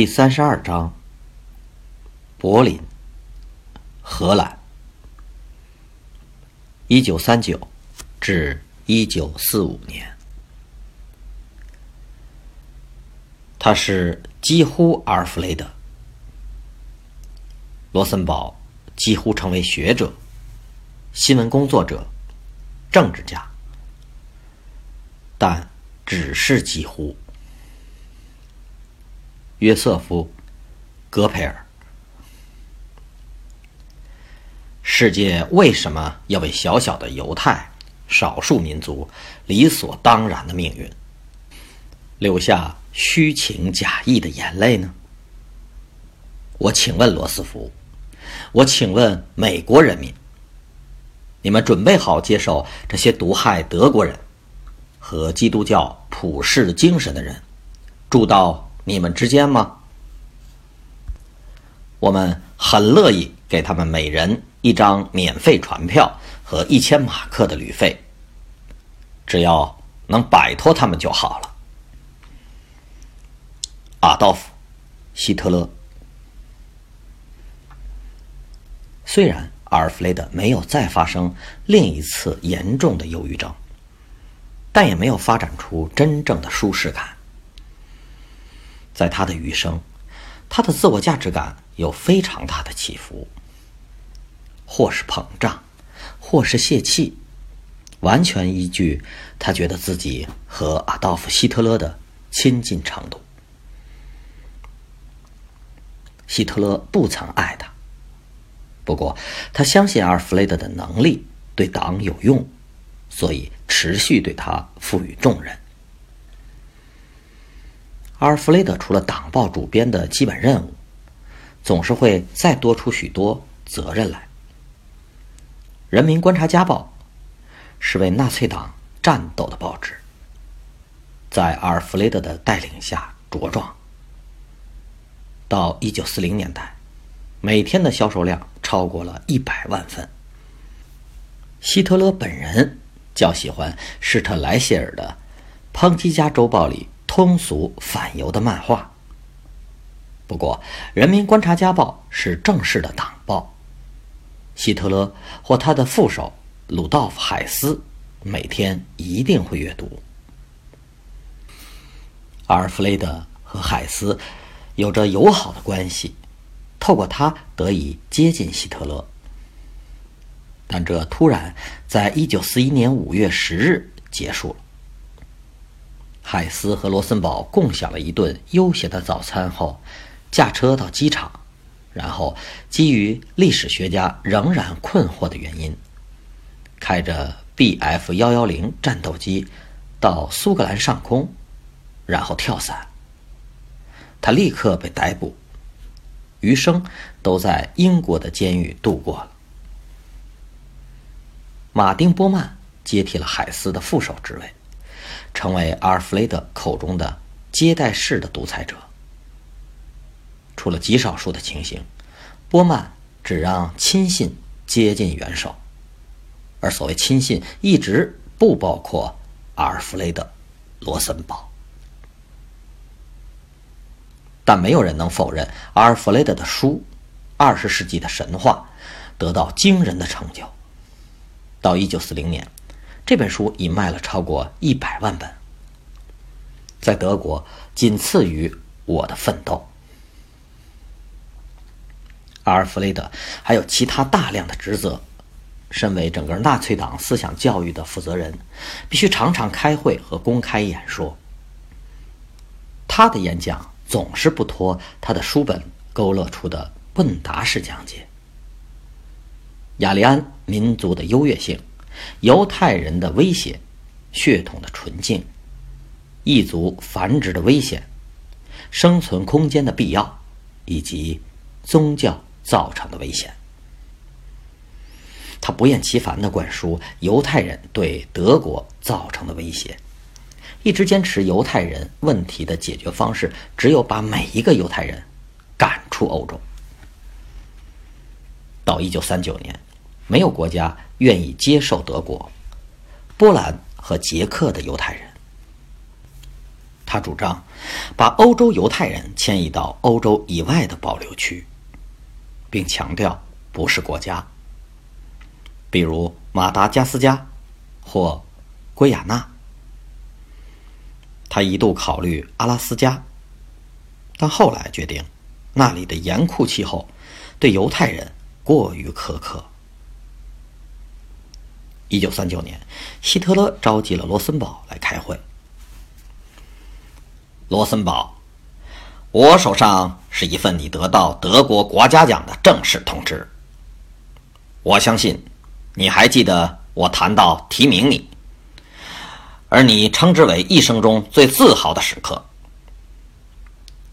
第三十二章：柏林，荷兰，一九三九至一九四五年。他是几乎阿尔弗雷德，罗森堡几乎成为学者、新闻工作者、政治家，但只是几乎。约瑟夫·戈培尔，世界为什么要为小小的犹太少数民族理所当然的命运留下虚情假意的眼泪呢？我请问罗斯福，我请问美国人民，你们准备好接受这些毒害德国人和基督教普世精神的人住到？你们之间吗？我们很乐意给他们每人一张免费船票和一千马克的旅费，只要能摆脱他们就好了。阿道夫·希特勒，虽然阿尔弗雷德没有再发生另一次严重的忧郁症，但也没有发展出真正的舒适感。在他的余生，他的自我价值感有非常大的起伏，或是膨胀，或是泄气，完全依据他觉得自己和阿道夫·希特勒的亲近程度。希特勒不曾爱他，不过他相信阿尔弗雷德的能力对党有用，所以持续对他赋予重任。阿尔弗雷德除了党报主编的基本任务，总是会再多出许多责任来。《人民观察家报》是为纳粹党战斗的报纸，在阿尔弗雷德的带领下茁壮。到一九四零年代，每天的销售量超过了一百万份。希特勒本人较喜欢施特莱谢尔的《抨击家周报》里。通俗反犹的漫画。不过，《人民观察家报》是正式的党报。希特勒或他的副手鲁道夫·海斯每天一定会阅读。阿尔弗雷德和海斯有着友好的关系，透过他得以接近希特勒。但这突然在一九四一年五月十日结束了。海斯和罗森堡共享了一顿悠闲的早餐后，驾车到机场，然后基于历史学家仍然困惑的原因，开着 Bf 幺幺零战斗机到苏格兰上空，然后跳伞。他立刻被逮捕，余生都在英国的监狱度过了。马丁·波曼接替了海斯的副手职位。成为阿尔弗雷德口中的接待式的独裁者。除了极少数的情形，波曼只让亲信接近元首，而所谓亲信一直不包括阿尔弗雷德·罗森堡。但没有人能否认阿尔弗雷德的书《二十世纪的神话》得到惊人的成就。到一九四零年。这本书已卖了超过一百万本，在德国仅次于《我的奋斗》。阿尔弗雷德还有其他大量的职责，身为整个纳粹党思想教育的负责人，必须常常开会和公开演说。他的演讲总是不脱他的书本勾勒出的问答式讲解。雅利安民族的优越性。犹太人的威胁、血统的纯净、异族繁殖的危险、生存空间的必要，以及宗教造成的危险。他不厌其烦地灌输犹太人对德国造成的威胁，一直坚持犹太人问题的解决方式只有把每一个犹太人赶出欧洲。到一九三九年，没有国家愿意接受德国、波兰和捷克的犹太人。他主张把欧洲犹太人迁移到欧洲以外的保留区，并强调不是国家。比如马达加斯加或圭亚那，他一度考虑阿拉斯加，但后来决定那里的严酷气候对犹太人过于苛刻。一九三九年，希特勒召集了罗森堡来开会。罗森堡，我手上是一份你得到德国国家奖的正式通知。我相信。你还记得我谈到提名你，而你称之为一生中最自豪的时刻。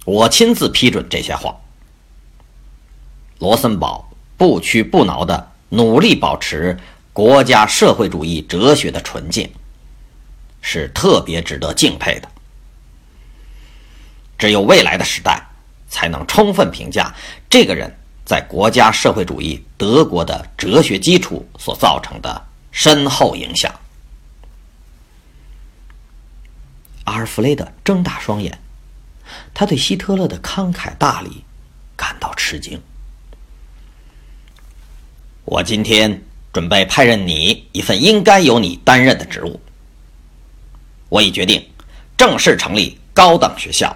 我亲自批准这些话。罗森堡不屈不挠的努力保持国家社会主义哲学的纯净，是特别值得敬佩的。只有未来的时代，才能充分评价这个人。在国家社会主义德国的哲学基础所造成的深厚影响。阿尔弗雷德睁大双眼，他对希特勒的慷慨大礼感到吃惊。我今天准备派任你一份应该由你担任的职务。我已决定正式成立高等学校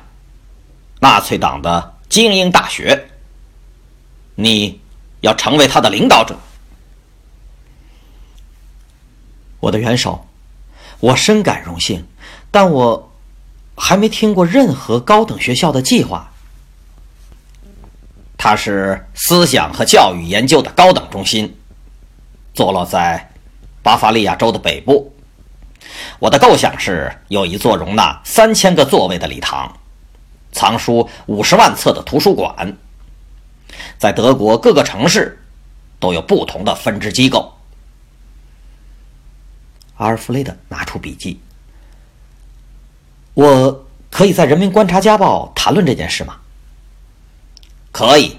——纳粹党的精英大学。你要成为他的领导者，我的元首，我深感荣幸，但我还没听过任何高等学校的计划。它是思想和教育研究的高等中心，坐落在巴伐利亚州的北部。我的构想是有一座容纳三千个座位的礼堂，藏书五十万册的图书馆。在德国各个城市，都有不同的分支机构。阿尔弗雷德拿出笔记：“我可以在《人民观察家报》谈论这件事吗？”“可以。”“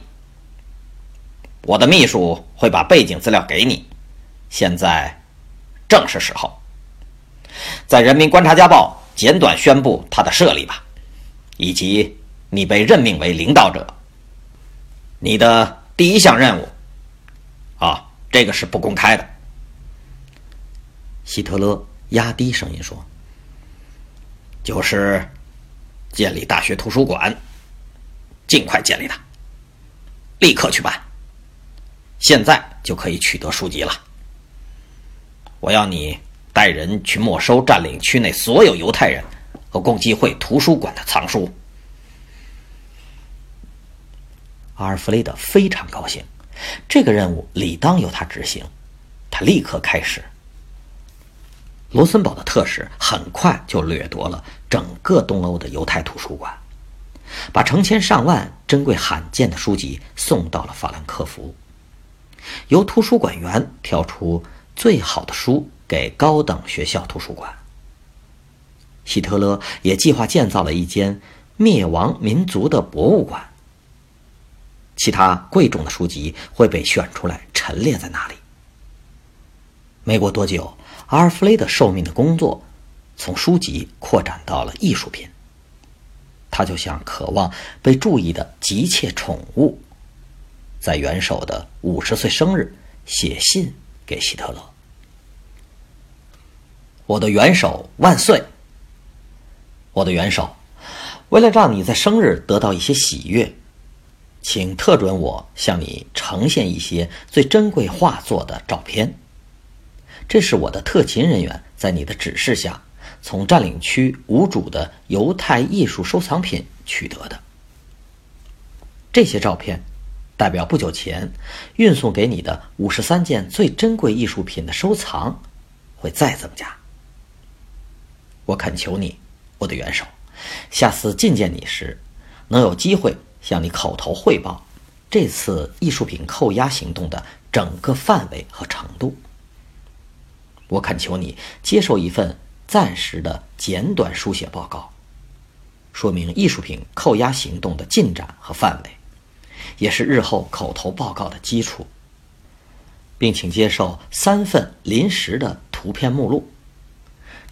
我的秘书会把背景资料给你。现在正是时候，在《人民观察家报》简短宣布它的设立吧，以及你被任命为领导者。”你的第一项任务，啊，这个是不公开的。希特勒压低声音说：“就是建立大学图书馆，尽快建立它，立刻去办，现在就可以取得书籍了。我要你带人去没收占领区内所有犹太人和共济会图书馆的藏书。”阿尔弗雷德非常高兴，这个任务理当由他执行。他立刻开始。罗森堡的特使很快就掠夺了整个东欧的犹太图书馆，把成千上万珍贵罕见的书籍送到了法兰克福。由图书馆员挑出最好的书给高等学校图书馆。希特勒也计划建造了一间灭亡民族的博物馆。其他贵重的书籍会被选出来陈列在那里。没过多久，阿尔弗雷德受命的工作从书籍扩展到了艺术品。他就像渴望被注意的急切宠物，在元首的五十岁生日写信给希特勒：“我的元首万岁！我的元首，为了让你在生日得到一些喜悦。”请特准我向你呈现一些最珍贵画作的照片。这是我的特勤人员在你的指示下，从占领区无主的犹太艺术收藏品取得的。这些照片代表不久前运送给你的五十三件最珍贵艺术品的收藏会再增加。我恳求你，我的元首，下次觐见你时，能有机会向你口头汇报这次艺术品扣押行动的整个范围和程度。我恳求你接受一份暂时的简短书写报告，说明艺术品扣押行动的进展和范围，也是日后口头报告的基础，并请接受三份临时的图片目录。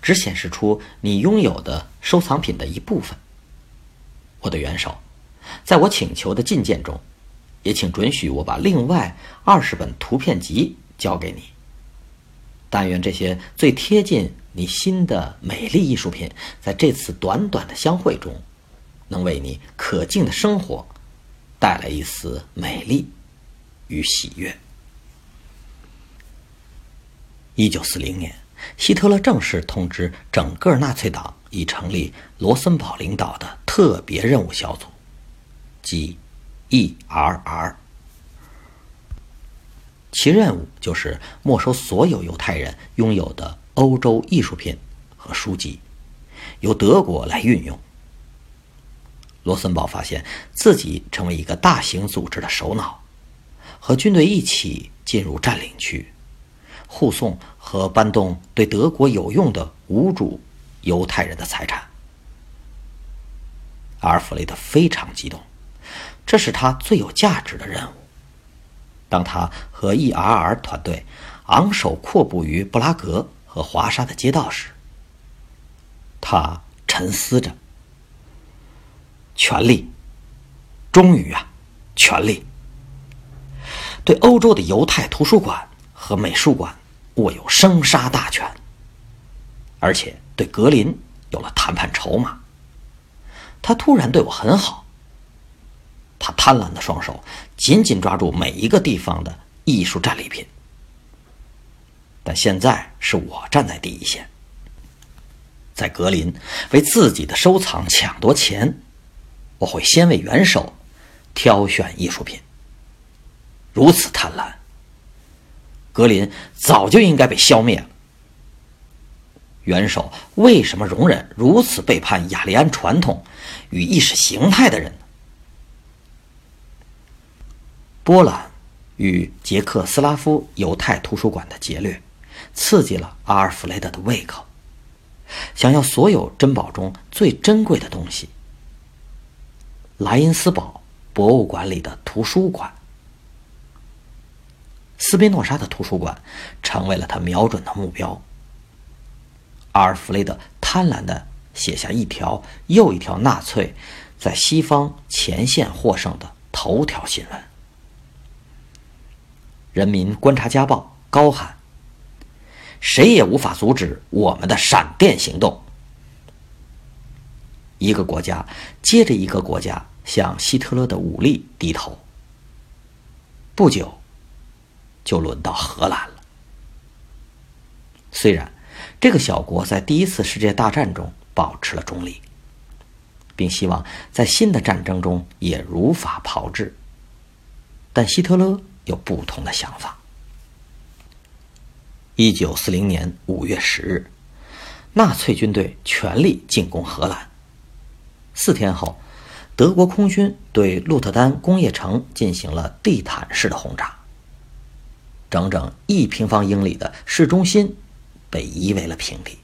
只显示出你拥有的收藏品的一部分。我的元首，在我请求的进件中，也请准许我把另外二十本图片集交给你。但愿这些最贴近你心的美丽艺术品，在这次短短的相会中，能为你可敬的生活带来一丝美丽与喜悦。一九四零年。希特勒正式通知整个纳粹党已成立罗森堡领导的特别任务小组，即 E.R.R。其任务就是没收所有犹太人拥有的欧洲艺术品和书籍，由德国来运用。罗森堡发现自己成为一个大型组织的首脑，和军队一起进入占领区。护送和搬动对德国有用的无主犹太人的财产，阿尔弗雷德非常激动，这是他最有价值的任务。当他和 E.R.R 团队昂首阔步于布拉格和华沙的街道时，他沉思着：权力，终于啊，权力，对欧洲的犹太图书馆和美术馆。握有生杀大权，而且对格林有了谈判筹码。他突然对我很好。他贪婪的双手紧紧抓住每一个地方的艺术战利品。但现在是我站在第一线，在格林为自己的收藏抢夺前，我会先为元首挑选艺术品。如此贪婪。格林早就应该被消灭了。元首为什么容忍如此背叛雅利安传统与意识形态的人呢？波兰与捷克斯拉夫犹太图书馆的劫掠，刺激了阿尔弗雷德的胃口，想要所有珍宝中最珍贵的东西——莱茵斯堡博物馆里的图书馆。斯宾诺莎的图书馆成为了他瞄准的目标。阿尔弗雷德贪婪地写下一条又一条纳粹在西方前线获胜的头条新闻。《人民观察家报》高喊：“谁也无法阻止我们的闪电行动。”一个国家接着一个国家向希特勒的武力低头。不久。就轮到荷兰了。虽然这个小国在第一次世界大战中保持了中立，并希望在新的战争中也如法炮制，但希特勒有不同的想法。一九四零年五月十日，纳粹军队全力进攻荷兰。四天后，德国空军对鹿特丹工业城进行了地毯式的轰炸。整整一平方英里的市中心被夷为了平地。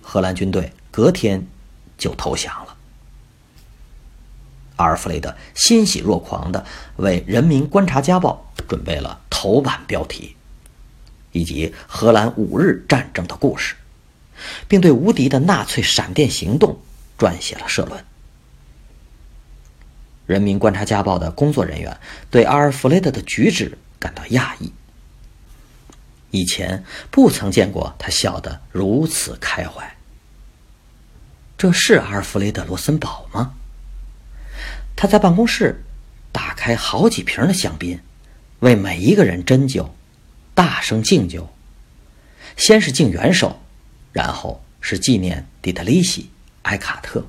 荷兰军队隔天就投降了。阿尔弗雷德欣喜若狂地为《人民观察家报》准备了头版标题，以及荷兰五日战争的故事，并对无敌的纳粹闪电行动撰写了社论。《人民观察家报》的工作人员对阿尔弗雷德的举止。感到讶异。以前不曾见过他笑得如此开怀。这是阿尔弗雷德·罗森堡吗？他在办公室打开好几瓶的香槟，为每一个人斟酒，大声敬酒。先是敬元首，然后是纪念迪特里希·埃卡特。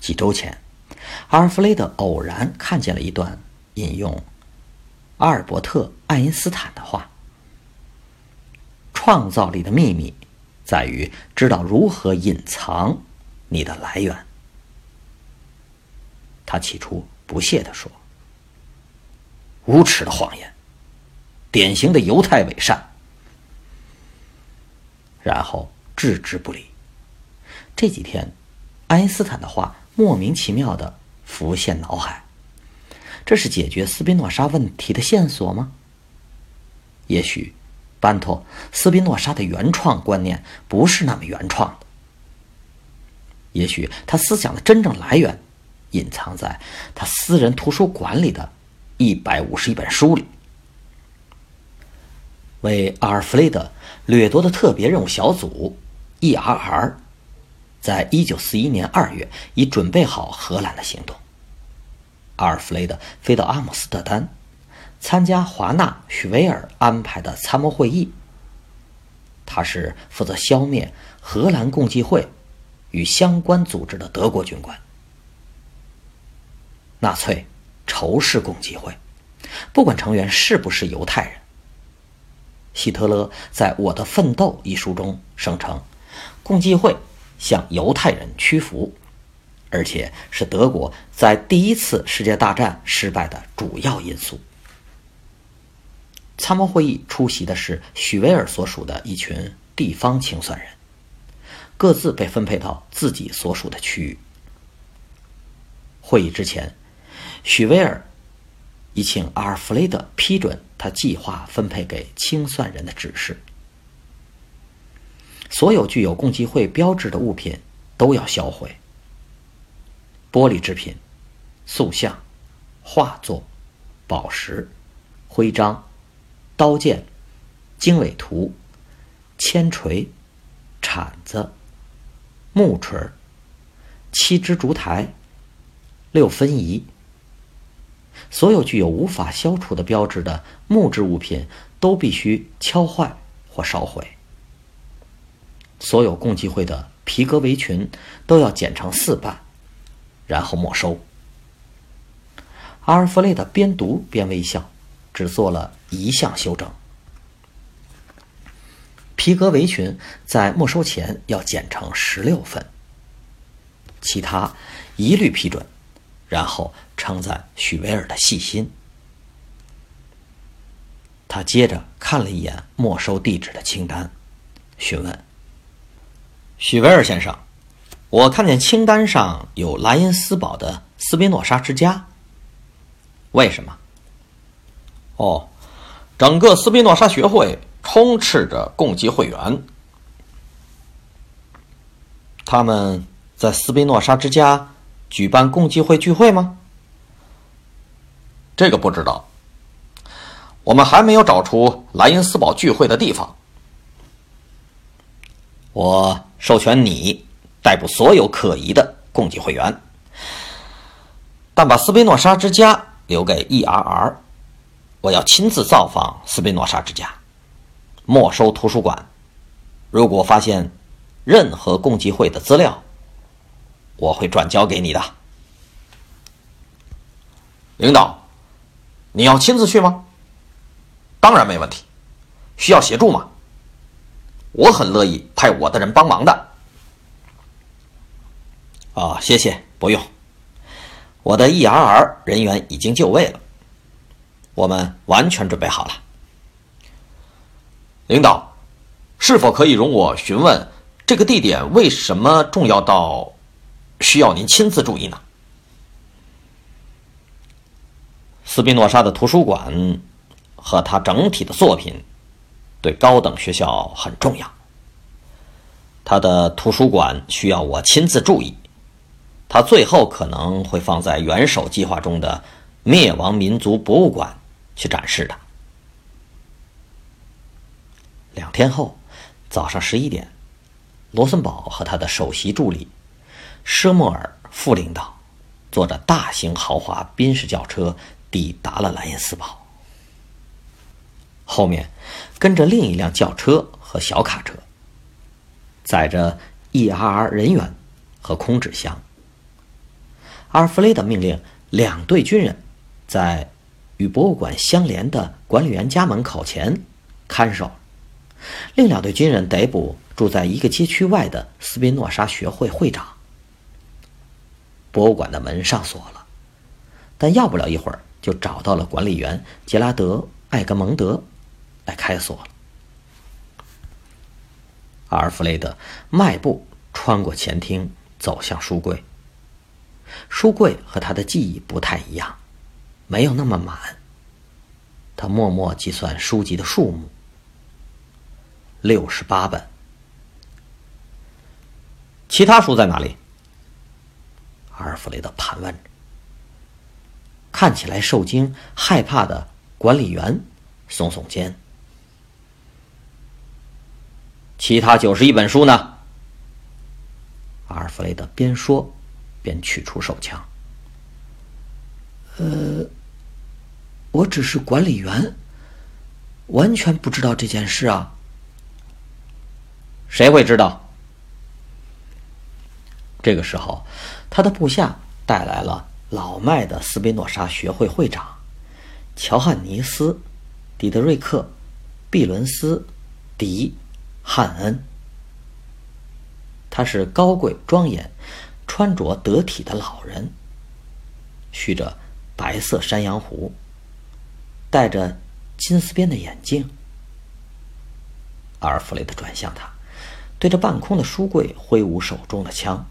几周前，阿尔弗雷德偶然看见了一段。引用阿尔伯特·爱因斯坦的话：“创造力的秘密，在于知道如何隐藏你的来源。他起初不屑地说：“无耻的谎言，典型的犹太伪善。”然后置之不理。这几天，爱因斯坦的话莫名其妙的浮现脑海，这是解决斯宾诺莎问题的线索吗？也许，班托斯宾诺莎的原创观念不是那么原创的。也许他思想的真正来源。隐藏在他私人图书馆里的一百五十一本书里。为阿尔弗雷德掠夺的特别任务小组 （E.R.R.） 在一九四一年二月已准备好荷兰的行动。阿尔弗雷德飞到阿姆斯特丹，参加华纳·许维尔安排的参谋会议。他是负责消灭荷兰共济会与相关组织的德国军官。纳粹仇视共济会，不管成员是不是犹太人。希特勒在《我的奋斗》一书中声称，共济会向犹太人屈服，而且是德国在第一次世界大战失败的主要因素。参谋会议出席的是许维尔所属的一群地方清算人，各自被分配到自己所属的区域。会议之前。许威尔已请阿尔弗雷德批准他计划分配给清算人的指示。所有具有共济会标志的物品都要销毁：玻璃制品、塑像、画作、宝石、徽章、刀剑、经纬图、铅锤、铲子、木锤、七支烛台、六分仪。所有具有无法消除的标志的木质物品都必须敲坏或烧毁。所有共济会的皮革围裙都要剪成四瓣，然后没收。阿尔弗雷德边读边微笑，只做了一项修正：皮革围裙在没收前要剪成十六份，其他一律批准。然后称赞许维尔的细心。他接着看了一眼没收地址的清单，询问：“许维尔先生，我看见清单上有莱茵斯堡的斯宾诺莎之家，为什么？”“哦，整个斯宾诺莎学会充斥着共济会员，他们在斯宾诺莎之家。”举办共济会聚会吗？这个不知道。我们还没有找出莱茵斯堡聚会的地方。我授权你逮捕所有可疑的共济会员，但把斯宾诺莎之家留给 E.R.R。我要亲自造访斯宾诺莎之家，没收图书馆。如果发现任何共济会的资料，我会转交给你的，领导，你要亲自去吗？当然没问题。需要协助吗？我很乐意派我的人帮忙的。啊，谢谢，不用。我的 E.R.R 人员已经就位了，我们完全准备好了。领导，是否可以容我询问这个地点为什么重要到？需要您亲自注意呢。斯宾诺莎的图书馆和他整体的作品对高等学校很重要。他的图书馆需要我亲自注意，他最后可能会放在元首计划中的灭亡民族博物馆去展示的。两天后，早上十一点，罗森堡和他的首席助理。舍莫尔副领导坐着大型豪华宾士轿车抵达了莱茵斯堡，后面跟着另一辆轿车和小卡车，载着 E.R.R 人员和空纸箱。阿尔弗雷德命令两队军人在与博物馆相连的管理员家门口前看守，另两队军人逮捕住在一个街区外的斯宾诺莎学会会长。博物馆的门上锁了，但要不了一会儿，就找到了管理员杰拉德·艾格蒙德来开锁了。阿尔弗雷德迈步穿过前厅，走向书柜。书柜和他的记忆不太一样，没有那么满。他默默计算书籍的数目：六十八本。其他书在哪里？阿尔弗雷德盘问着。看起来受惊、害怕的管理员耸耸肩。其他九十一本书呢？阿尔弗雷德边说边取出手枪。呃，我只是管理员，完全不知道这件事啊。谁会知道？这个时候，他的部下带来了老迈的斯宾诺莎学会会长乔汉尼斯·迪德瑞克·毕伦斯·迪。汉恩，他是高贵庄严、穿着得体的老人，蓄着白色山羊胡，戴着金丝边的眼镜。阿尔弗雷德转向他，对着半空的书柜挥舞手中的枪，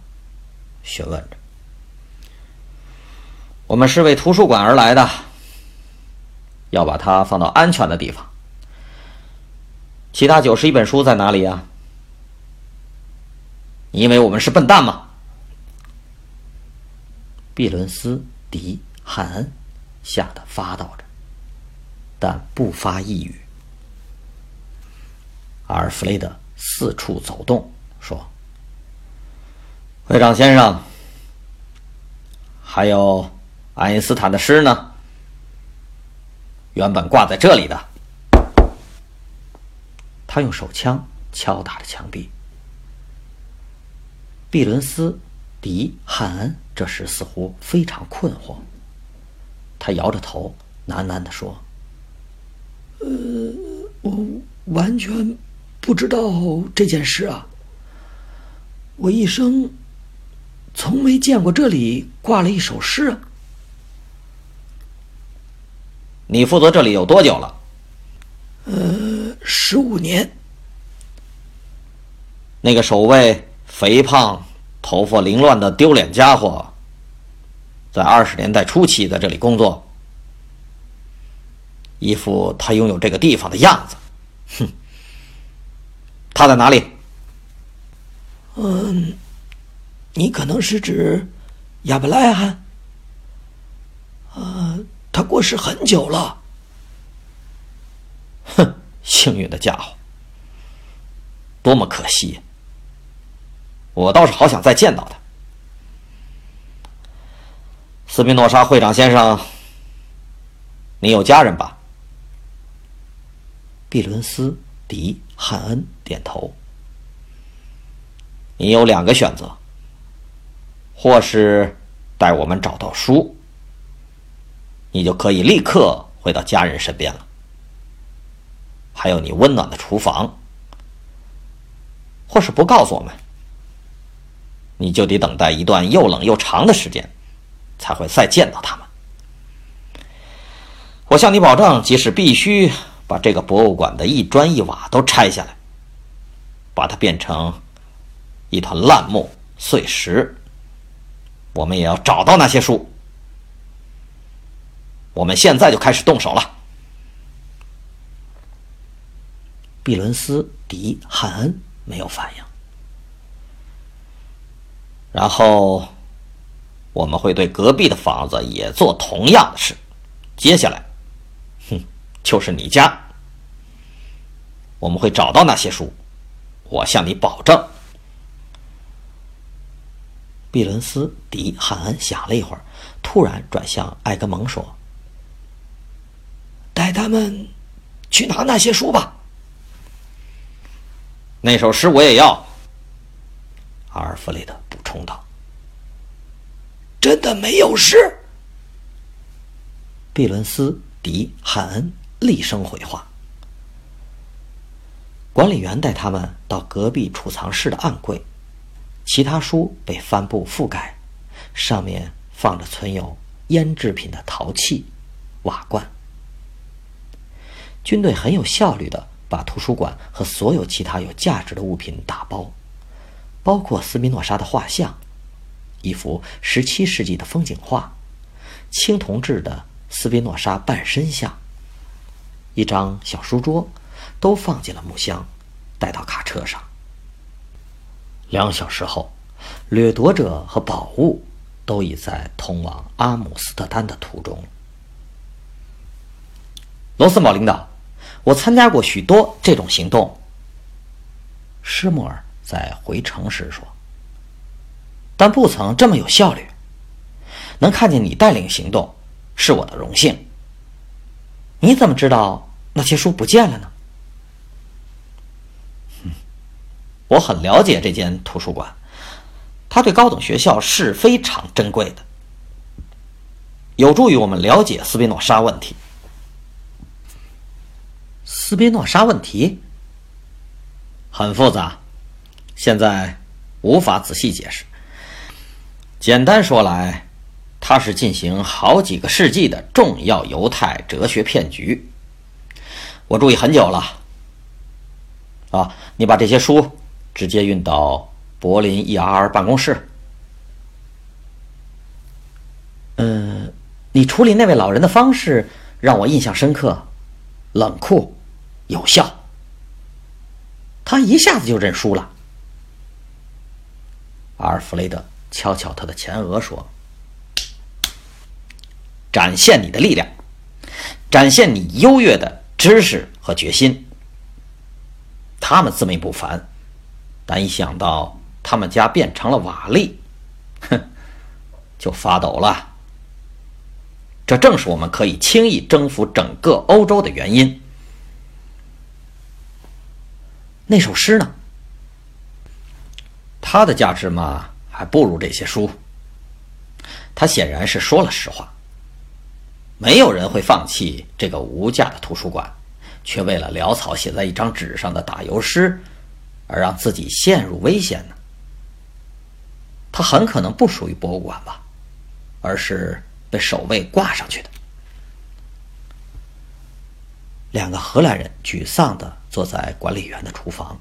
询问着：“我们是为图书馆而来的，要把它放到安全的地方。”其他九十一本书在哪里呀？你以为我们是笨蛋吗？毕伦斯·迪汉恩吓得发抖着，但不发一语。阿尔弗雷德四处走动，说：“会长先生，还有爱因斯坦的诗呢，原本挂在这里的。”他用手枪敲打着墙壁。毕伦斯·迪汉恩这时似乎非常困惑，他摇着头喃喃地说：“呃，我完全不知道这件事啊。我一生从没见过这里挂了一首诗啊。你负责这里有多久了？呃。”十五年，那个守卫肥胖、头发凌乱的丢脸家伙，在二十年代初期在这里工作，一副他拥有这个地方的样子。哼，他在哪里？嗯，你可能是指亚伯拉罕。呃，他过世很久了。哼。幸运的家伙，多么可惜！我倒是好想再见到他。斯宾诺莎会长先生，你有家人吧？毕伦斯·迪汉恩点头。你有两个选择：或是带我们找到书，你就可以立刻回到家人身边了。还有你温暖的厨房，或是不告诉我们，你就得等待一段又冷又长的时间，才会再见到他们。我向你保证，即使必须把这个博物馆的一砖一瓦都拆下来，把它变成一团烂木碎石，我们也要找到那些书。我们现在就开始动手了。毕伦斯·迪汉恩没有反应，然后我们会对隔壁的房子也做同样的事。接下来，哼，就是你家，我们会找到那些书，我向你保证。毕伦斯·迪汉恩想了一会儿，突然转向艾格蒙说：“带他们去拿那些书吧。”那首诗我也要。”阿尔弗雷德补充道。“真的没有诗？”毕伦斯·迪汉恩厉声回话。管理员带他们到隔壁储藏室的暗柜，其他书被帆布覆盖，上面放着存有腌制品的陶器、瓦罐。军队很有效率的把图书馆和所有其他有价值的物品打包，包括斯宾诺莎的画像，一幅十七世纪的风景画，青铜制的斯宾诺莎半身像，一张小书桌。都放进了木箱，带到卡车上。两小时后，掠夺者和宝物都已在通往阿姆斯特丹的途中。罗斯堡领导，我参加过许多这种行动。施莫尔在回城时说：“但不曾这么有效率。能看见你带领行动，是我的荣幸。你怎么知道那些书不见了呢？” 我很了解这间图书馆，它对高等学校是非常珍贵的，有助于我们了解斯宾诺莎问题。斯宾诺莎问题很复杂，现在无法仔细解释。简单说来，它是进行好几个世纪的重要犹太哲学骗局。我注意很久了。啊，你把这些书。直接运到柏林 ERR 办公室。嗯，你处理那位老人的方式让我印象深刻，冷酷，有效。他一下子就认输了。阿尔弗雷德敲敲他的前额说：“展现你的力量，展现你优越的知识和决心。他们自命不凡。”但一想到他们家变成了瓦砾，哼，就发抖了。这正是我们可以轻易征服整个欧洲的原因。那首诗呢？它的价值嘛，还不如这些书。他显然是说了实话。没有人会放弃这个无价的图书馆，却为了潦草写在一张纸上的打油诗。而让自己陷入危险呢？他很可能不属于博物馆吧，而是被守卫挂上去的。两个荷兰人沮丧的坐在管理员的厨房。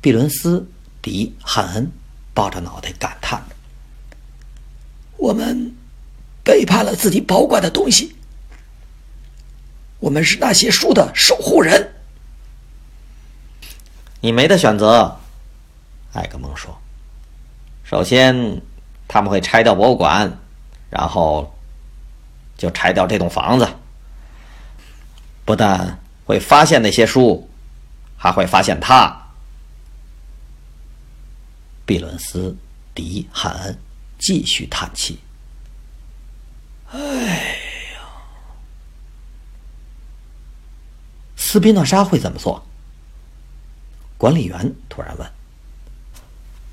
毕伦斯·迪汉恩抱着脑袋感叹着：“我们背叛了自己保管的东西。我们是那些书的守护人。”你没得选择，艾格蒙说：“首先，他们会拆掉博物馆，然后就拆掉这栋房子。不但会发现那些书，还会发现他。”毕伦斯·迪汉恩继续叹气：“哎呀，斯宾诺莎会怎么做？”管理员突然问：“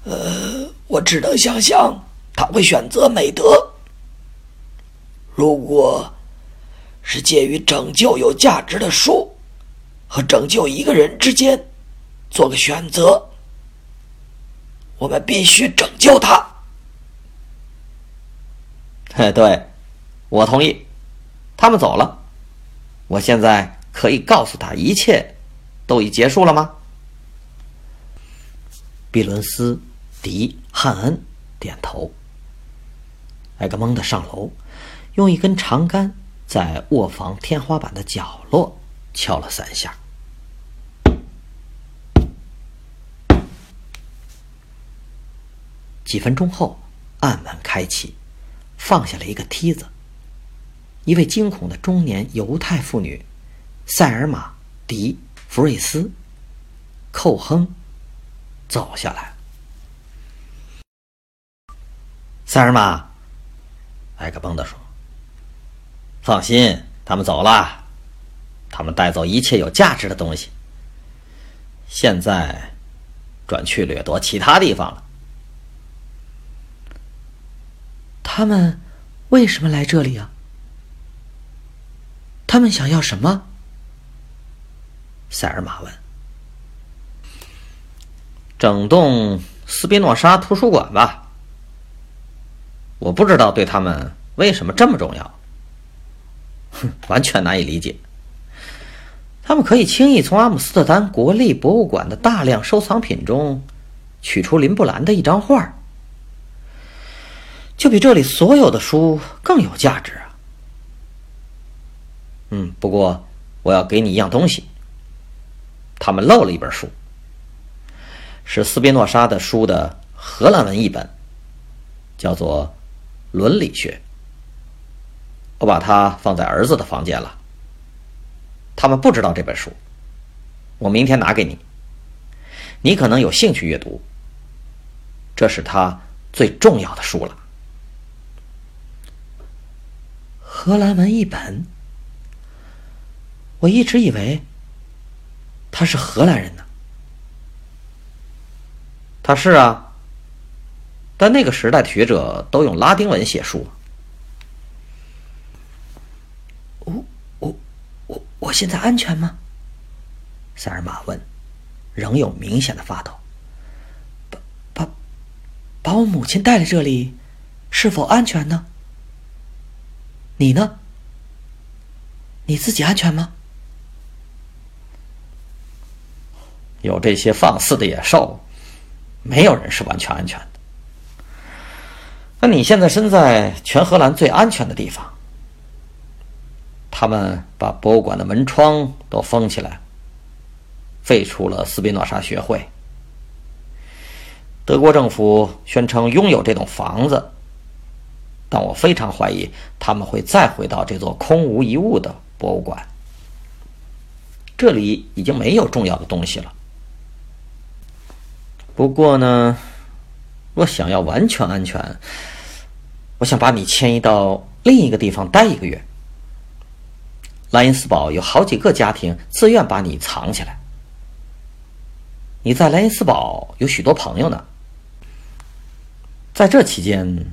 呃，我只能想象他会选择美德。如果是介于拯救有价值的书和拯救一个人之间做个选择，我们必须拯救他。”嘿，对，我同意。他们走了，我现在可以告诉他一切都已结束了吗？比伦斯·迪汉恩点头。艾格蒙德上楼，用一根长杆在卧房天花板的角落敲了三下。几分钟后，暗门开启，放下了一个梯子。一位惊恐的中年犹太妇女，塞尔玛·迪弗瑞斯·寇亨。走下来，塞尔玛，艾克邦德说：“放心，他们走了，他们带走一切有价值的东西。现在转去掠夺其他地方了。他们为什么来这里啊？他们想要什么？”塞尔玛问。整栋斯宾诺莎图书馆吧。我不知道对他们为什么这么重要，哼，完全难以理解。他们可以轻易从阿姆斯特丹国立博物馆的大量收藏品中取出林布兰的一张画，就比这里所有的书更有价值啊。嗯，不过我要给你一样东西。他们漏了一本书，是斯宾诺莎的书的荷兰文译本，叫做《伦理学》。我把它放在儿子的房间了。他们不知道这本书，我明天拿给你。你可能有兴趣阅读。这是他最重要的书了。荷兰文译本，我一直以为他是荷兰人呢。他是啊，但那个时代的学者都用拉丁文写书。我现在安全吗？塞尔玛问，仍有明显的发抖。把把把我母亲带来这里，是否安全呢？你呢？你自己安全吗？有这些放肆的野兽，没有人是完全安全的。那你现在身在全荷兰最安全的地方。他们把博物馆的门窗都封起来，废除了斯宾诺莎学会。德国政府宣称拥有这栋房子，但我非常怀疑他们会再回到这座空无一物的博物馆。这里已经没有重要的东西了。不过呢，我想要完全安全，我想把你迁移到另一个地方待一个月。莱因斯堡有好几个家庭自愿把你藏起来。你在莱因斯堡有许多朋友呢。在这期间，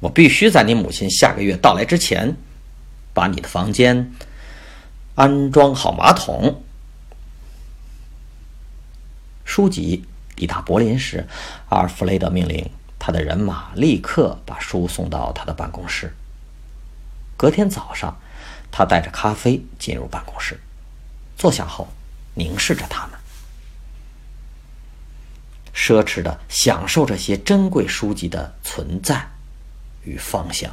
我必须在你母亲下个月到来之前，把你的房间安装好马桶。书籍抵达柏林时，阿尔弗雷德命令他的人马立刻把书送到他的办公室。隔天早上。他带着咖啡进入办公室，坐下后凝视着他们，奢侈的享受这些珍贵书籍的存在与芳香。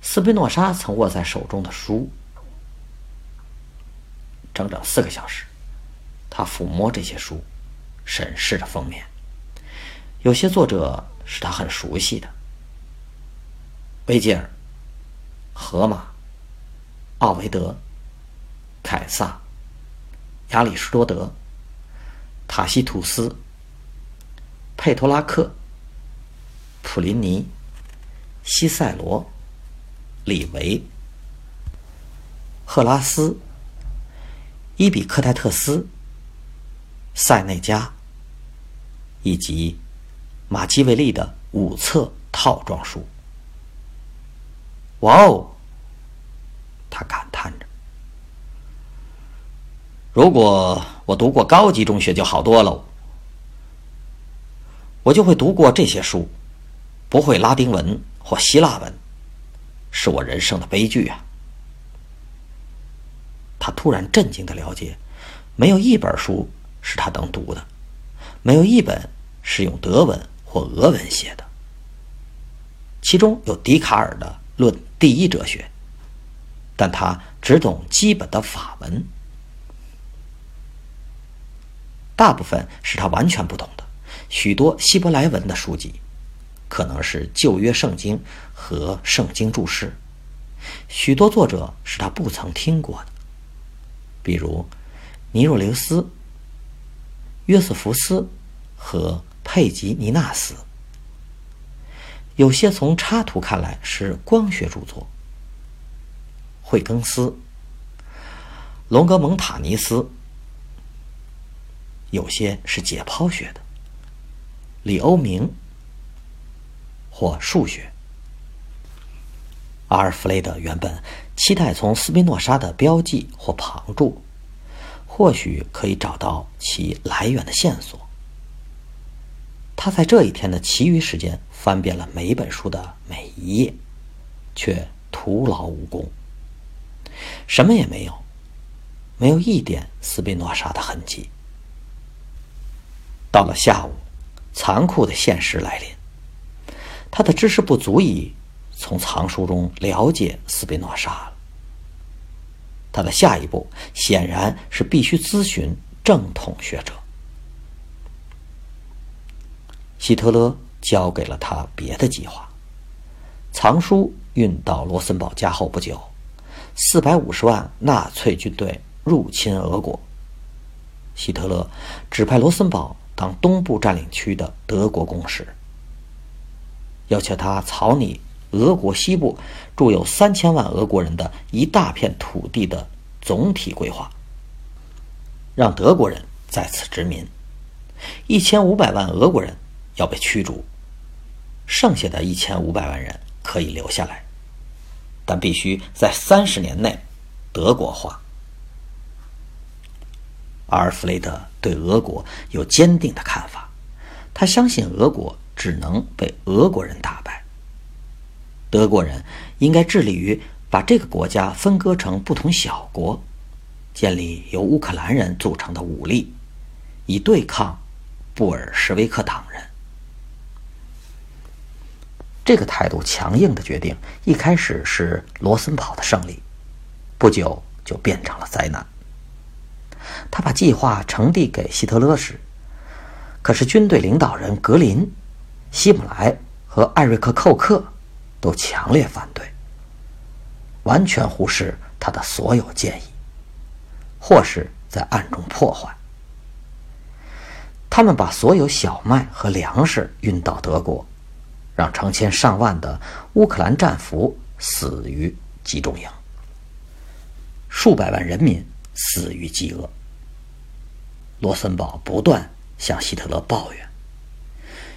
斯宾诺莎曾握在手中的书，整整四个小时，他抚摸这些书，审视着封面。有些作者是他很熟悉的，维吉尔。荷马、奥维德、凯撒、亚里士多德、塔西图斯、佩托拉克、普林尼、西塞罗、李维、赫拉斯、伊比克泰特斯、塞内加，以及马基维利的五册套装书。哇哦！他感叹着：“如果我读过高级中学就好多喽。我就会读过这些书，不会拉丁文或希腊文，是我人生的悲剧啊！”他突然震惊的了解，没有一本书是他能读的，没有一本是用德文或俄文写的，其中有笛卡尔的。论第一哲学，但他只懂基本的法文，大部分是他完全不懂的。许多希伯来文的书籍，可能是旧约圣经和圣经注释。许多作者是他不曾听过的，比如尼若留斯、约瑟夫斯和佩吉尼纳斯。有些从插图看来是光学著作，惠更斯、龙格蒙塔尼斯；有些是解剖学的，李欧明。或数学。阿尔弗雷德原本期待从斯宾诺莎的标记或旁注，或许可以找到其来源的线索。他在这一天的其余时间翻遍了每本书的每一页，却徒劳无功，什么也没有，没有一点斯宾诺莎的痕迹。到了下午，残酷的现实来临，他的知识不足以从藏书中了解斯宾诺莎了。他的下一步显然是必须咨询正统学者。希特勒交给了他别的计划。藏书运到罗森堡家后不久，四百五十万纳粹军队入侵俄国。希特勒指派罗森堡当东部占领区的德国公使，要求他草拟俄国西部住有三千万俄国人的一大片土地的总体规划，让德国人在此殖民，一千五百万俄国人。要被驱逐，剩下的一千五百万人可以留下来，但必须在三十年内德国化。阿尔弗雷德对俄国有坚定的看法，他相信俄国只能被俄国人打败。德国人应该致力于把这个国家分割成不同小国，建立由乌克兰人组成的武力，以对抗布尔什维克党人。这个态度强硬的决定，一开始是罗森堡的胜利，不久就变成了灾难。他把计划呈递给希特勒时，可是军队领导人格林、希姆莱和艾瑞克·寇克都强烈反对，完全忽视他的所有建议，或是在暗中破坏。他们把所有小麦和粮食运到德国。让成千上万的乌克兰战俘死于集中营，数百万人民死于饥饿。罗森堡不断向希特勒抱怨，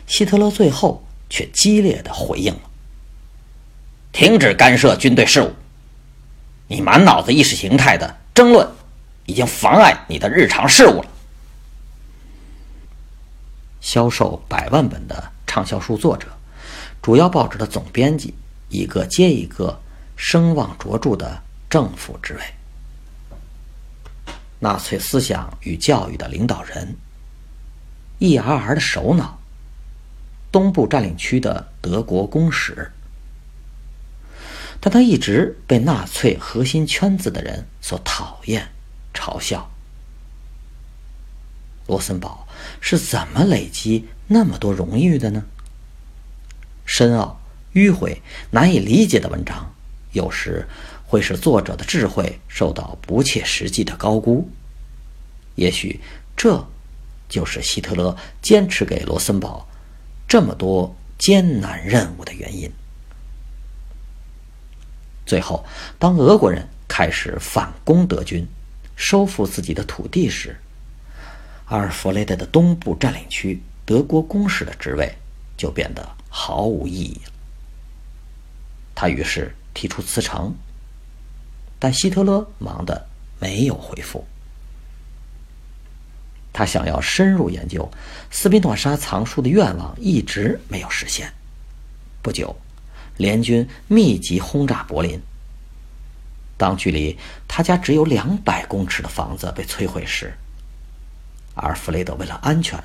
希特勒最后却激烈的回应了：“停止干涉军队事务！你满脑子意识形态的争论，已经妨碍你的日常事务了。”销售百万本的畅销书作者。主要报纸的总编辑，一个接一个声望卓著的政府职位，纳粹思想与教育的领导人，E.R.R 的首脑，东部占领区的德国公使，但他一直被纳粹核心圈子的人所讨厌、嘲笑。罗森堡是怎么累积那么多荣誉的呢？深奥、迂回、难以理解的文章，有时会使作者的智慧受到不切实际的高估。也许这就是希特勒坚持给罗森堡这么多艰难任务的原因。最后，当俄国人开始反攻德军、收复自己的土地时，阿尔弗雷德的东部占领区德国公使的职位就变得。毫无意义了。他于是提出辞呈，但希特勒忙得没有回复。他想要深入研究斯宾诺莎藏书的愿望一直没有实现。不久，联军密集轰炸柏林。当距离他家只有两百公尺的房子被摧毁时，阿尔弗雷德为了安全，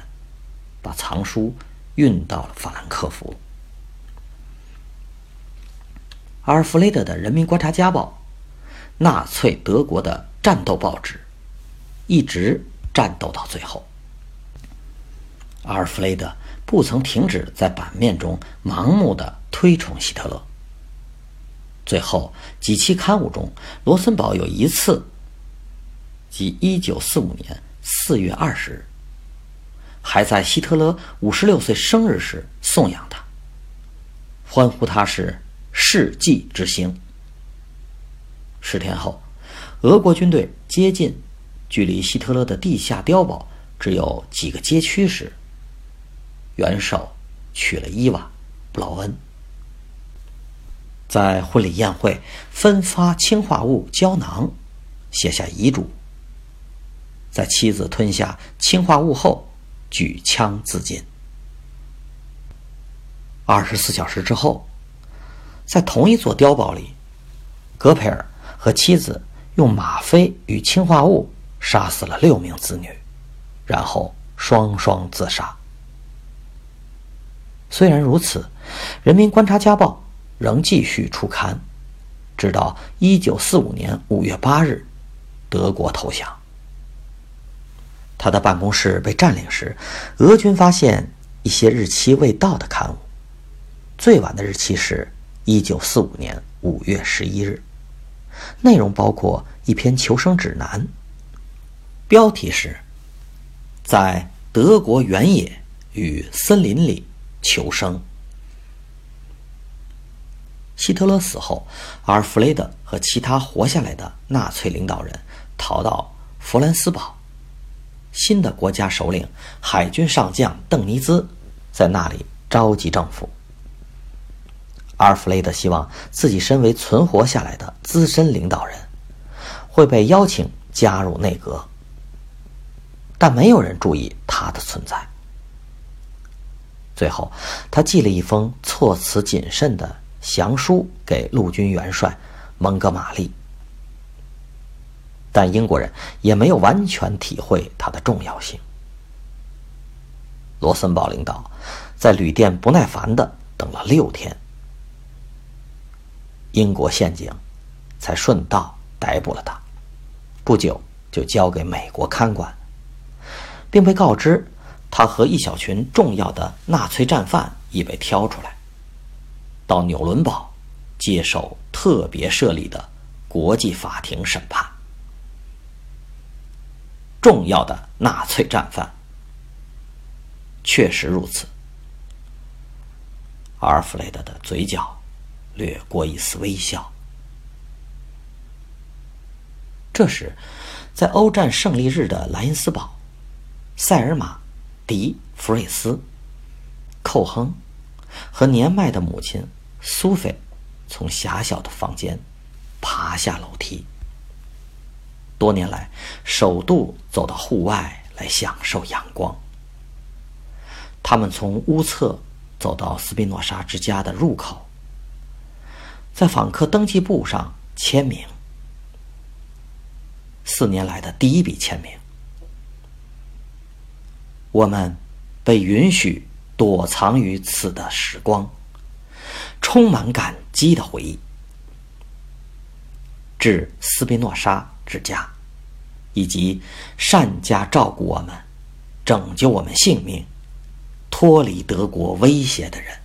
把藏书。运到了法兰克福。阿尔弗雷德的《人民观察家报》，纳粹德国的战斗报纸，一直战斗到最后。阿尔弗雷德不曾停止在版面中盲目的推崇希特勒。最后几期刊物中，罗森堡有一次，即一九四五年四月二十日。还在希特勒五十六岁生日时颂扬他，欢呼他是世纪之星。十天后，俄国军队接近距离希特勒的地下碉堡只有几个街区时，元首娶了伊娃·布劳恩，在婚礼宴会分发氰化物胶囊，写下遗嘱。在妻子吞下氰化物后，举枪自尽。二十四小时之后，在同一座碉堡里，戈培尔和妻子用吗啡与氰化物杀死了六名子女，然后双双自杀。虽然如此，《人民观察家报》仍继续出刊，直到一九四五年五月八日，德国投降。他的办公室被占领时，俄军发现一些日期未到的刊物。最晚的日期是1945年5月11日，内容包括一篇求生指南，标题是“在德国原野与森林里求生”。希特勒死后，阿尔弗雷德和其他活下来的纳粹领导人逃到弗兰斯堡，新的国家首领海军上将邓尼兹在那里召集政府。阿尔弗雷德希望自己身为存活下来的资深领导人，会被邀请加入内阁，但没有人注意他的存在。最后，他寄了一封措辞谨慎的降书给陆军元帅蒙哥马利，但英国人也没有完全体会它的重要性。罗森堡领导在旅店不耐烦的等了六天。英国宪警才顺道逮捕了他，不久就交给美国看管，并被告知他和一小群重要的纳粹战犯已被挑出来，到纽伦堡接受特别设立的国际法庭审判。重要的纳粹战犯，确实如此。阿尔弗雷德的嘴角。掠过一丝微笑。这时，在欧战胜利日的莱茵斯堡，塞尔玛、迪弗瑞斯、寇亨和年迈的母亲苏菲从狭小的房间爬下楼梯。多年来，首度走到户外来享受阳光。他们从屋侧走到斯宾诺莎之家的入口。在访客登记簿上签名，四年来的第一笔签名。我们被允许躲藏于此的时光，充满感激的回忆。致斯宾诺莎之家，以及善加照顾我们、拯救我们性命、脱离德国威胁的人。